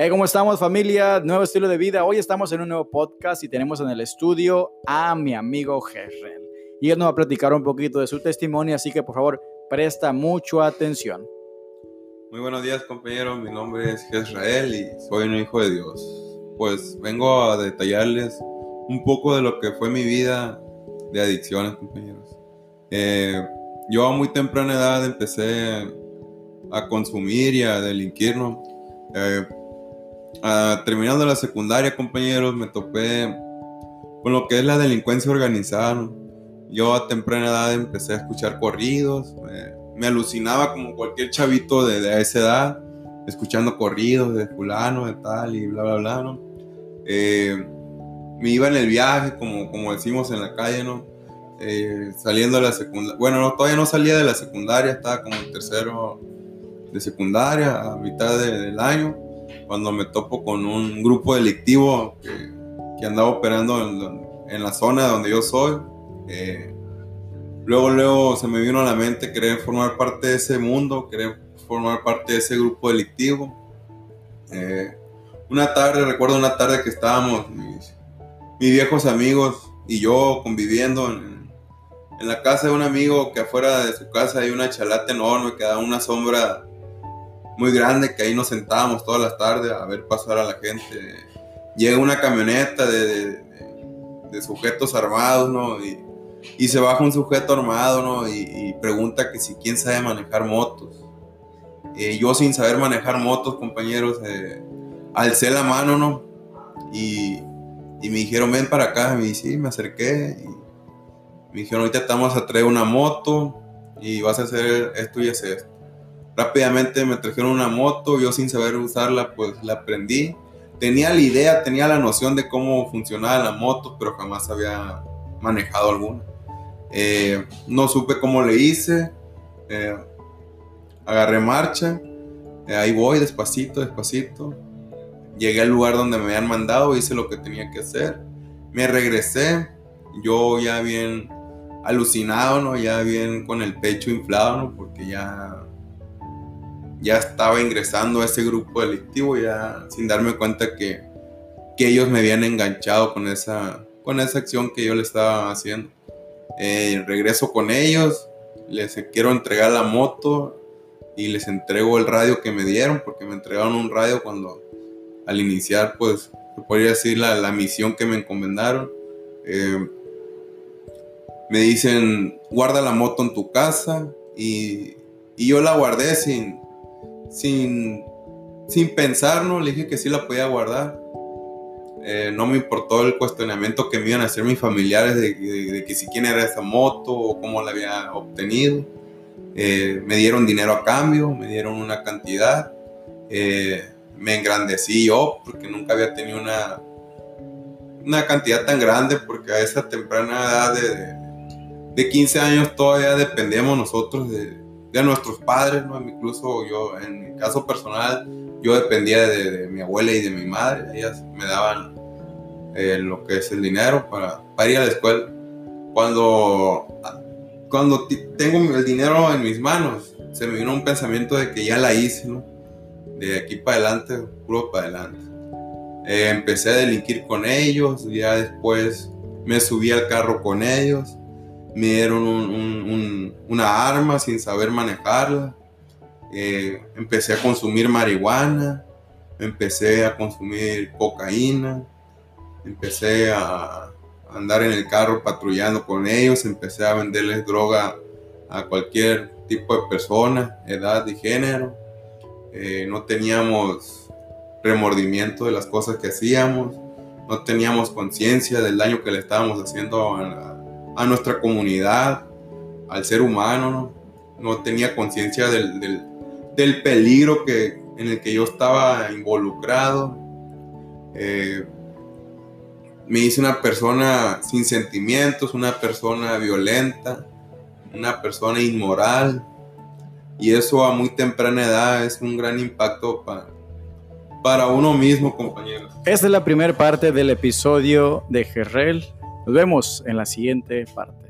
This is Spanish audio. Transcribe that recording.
Hey, ¿cómo estamos familia? Nuevo estilo de vida. Hoy estamos en un nuevo podcast y tenemos en el estudio a mi amigo Gerrel. Y él nos va a platicar un poquito de su testimonio, así que por favor presta mucha atención. Muy buenos días compañeros, mi nombre es Jezrael y soy un hijo de Dios. Pues vengo a detallarles un poco de lo que fue mi vida de adicciones compañeros. Eh, yo a muy temprana edad empecé a consumir y a delinquir, ¿no? Eh, terminando la secundaria, compañeros, me topé con lo que es la delincuencia organizada. Yo a temprana edad empecé a escuchar corridos, me alucinaba como cualquier chavito de, esa edad, escuchando corridos de fulano, de tal y bla, bla, bla, ¿no? Eh, me iba en el viaje, como, como decimos en la calle, ¿no? Eh, saliendo de la secundaria, bueno, todavía no salía de la secundaria, estaba como en tercero de secundaria, a mitad del año cuando me topo con un grupo delictivo que, que andaba operando en, la zona donde yo soy. Eh, luego, luego se me vino a la mente querer formar parte de ese mundo, querer formar parte de ese grupo delictivo. Eh, una tarde, recuerdo una tarde que estábamos mis, viejos amigos y yo conviviendo en, en, la casa de un amigo que afuera de su casa hay una chalata enorme que da una sombra muy grande que ahí nos sentábamos todas las tardes a ver pasar a la gente. Llega una camioneta de, sujetos armados, ¿no? Y, se baja un sujeto armado, ¿no? Y, pregunta que si quién sabe manejar motos. Yo sin saber manejar motos, compañeros, eh, alcé la mano, ¿no? Y, me dijeron, ven para acá. Y sí, me acerqué. Y me dijeron, ahorita estamos a traer una moto y vas a hacer esto y hacer esto. Rápidamente me trajeron una moto, yo sin saber usarla, pues la aprendí. Tenía la idea, tenía la noción de cómo funcionaba la moto, pero jamás había manejado alguna. Eh, no supe cómo le hice. Eh, agarré marcha. Eh, ahí voy, despacito, despacito. Llegué al lugar donde me habían mandado, hice lo que tenía que hacer. Me regresé, yo ya bien alucinado, ¿no? Ya bien con el pecho inflado, ¿no? Porque ya ya estaba ingresando a ese grupo delictivo, ya sin darme cuenta que, que ellos me habían enganchado con esa, con esa acción que yo le estaba haciendo. Eh, regreso con ellos, les quiero entregar la moto y les entrego el radio que me dieron, porque me entregaron un radio cuando al iniciar, pues, podría decir la, la misión que me encomendaron. Eh, me dicen, guarda la moto en tu casa y, y yo la guardé sin, sin, sin pensarlo, le dije que sí la podía guardar. Eh, no me importó el cuestionamiento que me iban a hacer mis familiares de, que si quién era esa moto o cómo la había obtenido. Eh, me dieron dinero a cambio, me dieron una cantidad. Eh, me engrandecí yo porque nunca había tenido una, una cantidad tan grande porque a esa temprana edad de, de 15 años todavía dependíamos nosotros de, de nuestros padres, ¿no? Incluso yo, en mi caso personal, yo dependía de, mi abuela y de mi madre, ellas me daban eh, lo que es el dinero para, ir a la escuela. Cuando, cuando tengo el dinero en mis manos, se me vino un pensamiento de que ya la hice. De aquí para adelante, puro para adelante. Eh, empecé a delinquir con ellos, ya después me subí al carro con ellos me dieron una arma sin saber manejarla. Eh, empecé a consumir marihuana, empecé a consumir cocaína, empecé a andar en el carro patrullando con ellos, empecé a venderles droga a cualquier tipo de persona, edad y género. Eh, no teníamos remordimiento de las cosas que hacíamos, no teníamos conciencia del daño que le estábamos haciendo a, a nuestra comunidad, al ser humano, no, tenía conciencia del, del, peligro que, en el que yo estaba involucrado. Eh, me hice una persona sin sentimientos, una persona violenta, una persona inmoral. Y eso a muy temprana edad es un gran impacto para, para uno mismo, compañeros. Esta es la primera parte del episodio de Gerrel nos vemos en la siguiente parte.